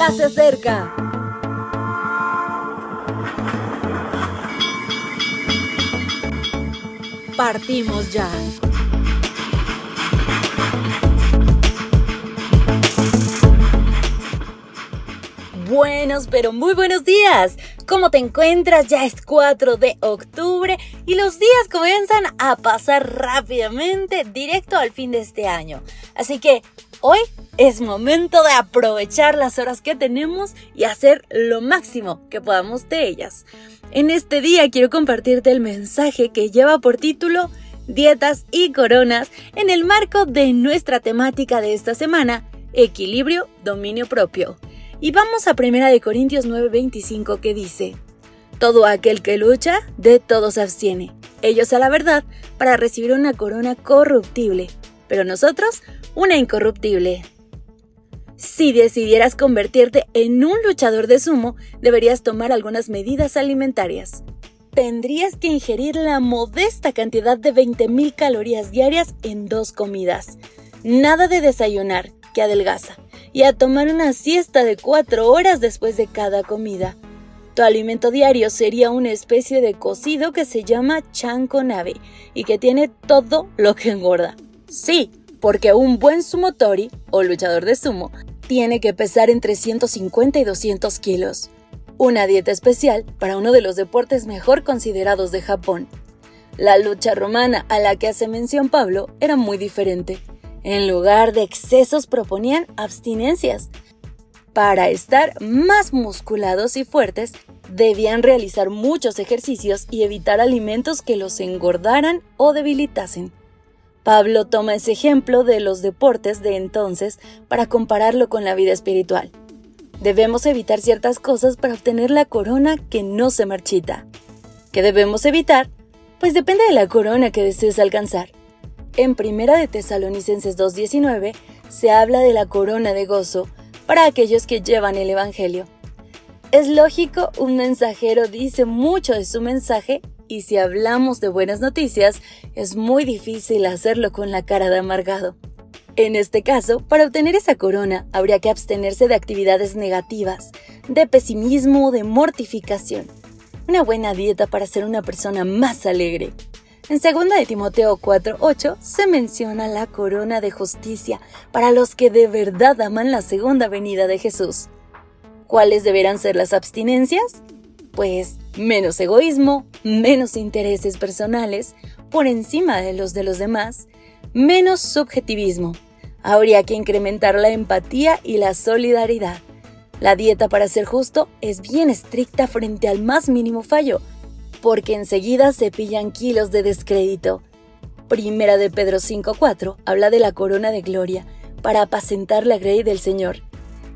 ya se acerca. Partimos ya. Buenos, pero muy buenos días. ¿Cómo te encuentras? Ya es 4 de octubre y los días comienzan a pasar rápidamente directo al fin de este año. Así que hoy es momento de aprovechar las horas que tenemos y hacer lo máximo que podamos de ellas. En este día quiero compartirte el mensaje que lleva por título Dietas y Coronas en el marco de nuestra temática de esta semana, Equilibrio, Dominio Propio. Y vamos a 1 de Corintios 9:25 que dice, Todo aquel que lucha, de todo se abstiene. Ellos a la verdad, para recibir una corona corruptible, pero nosotros una incorruptible. Si decidieras convertirte en un luchador de sumo, deberías tomar algunas medidas alimentarias. Tendrías que ingerir la modesta cantidad de 20.000 calorías diarias en dos comidas. Nada de desayunar, que adelgaza y a tomar una siesta de cuatro horas después de cada comida. Tu alimento diario sería una especie de cocido que se llama chanco nave y que tiene todo lo que engorda. Sí, porque un buen sumotori o luchador de sumo tiene que pesar entre 150 y 200 kilos. Una dieta especial para uno de los deportes mejor considerados de Japón. La lucha romana a la que hace mención Pablo era muy diferente. En lugar de excesos proponían abstinencias. Para estar más musculados y fuertes, debían realizar muchos ejercicios y evitar alimentos que los engordaran o debilitasen. Pablo toma ese ejemplo de los deportes de entonces para compararlo con la vida espiritual. Debemos evitar ciertas cosas para obtener la corona que no se marchita. ¿Qué debemos evitar? Pues depende de la corona que desees alcanzar. En Primera de Tesalonicenses 2.19 se habla de la corona de gozo para aquellos que llevan el Evangelio. Es lógico, un mensajero dice mucho de su mensaje y si hablamos de buenas noticias, es muy difícil hacerlo con la cara de amargado. En este caso, para obtener esa corona, habría que abstenerse de actividades negativas, de pesimismo, de mortificación. Una buena dieta para ser una persona más alegre. En 2 de Timoteo 4:8 se menciona la corona de justicia para los que de verdad aman la segunda venida de Jesús. ¿Cuáles deberán ser las abstinencias? Pues menos egoísmo, menos intereses personales por encima de los de los demás, menos subjetivismo. Habría que incrementar la empatía y la solidaridad. La dieta para ser justo es bien estricta frente al más mínimo fallo, porque enseguida se pillan kilos de descrédito. Primera de Pedro 5.4 habla de la corona de gloria para apacentar la grey del Señor.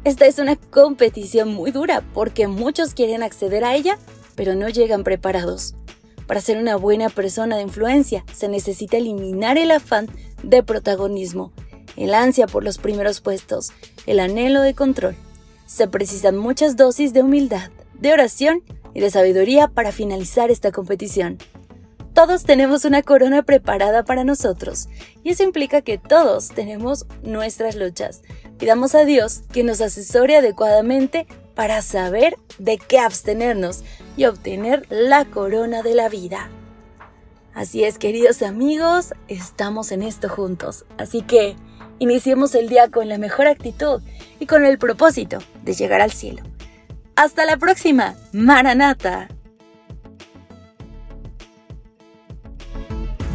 Esta es una competición muy dura porque muchos quieren acceder a ella, pero no llegan preparados. Para ser una buena persona de influencia se necesita eliminar el afán de protagonismo, el ansia por los primeros puestos, el anhelo de control. Se precisan muchas dosis de humildad, de oración y de sabiduría para finalizar esta competición. Todos tenemos una corona preparada para nosotros y eso implica que todos tenemos nuestras luchas. Pidamos a Dios que nos asesore adecuadamente para saber de qué abstenernos y obtener la corona de la vida. Así es, queridos amigos, estamos en esto juntos. Así que iniciemos el día con la mejor actitud y con el propósito de llegar al cielo. Hasta la próxima, Maranata.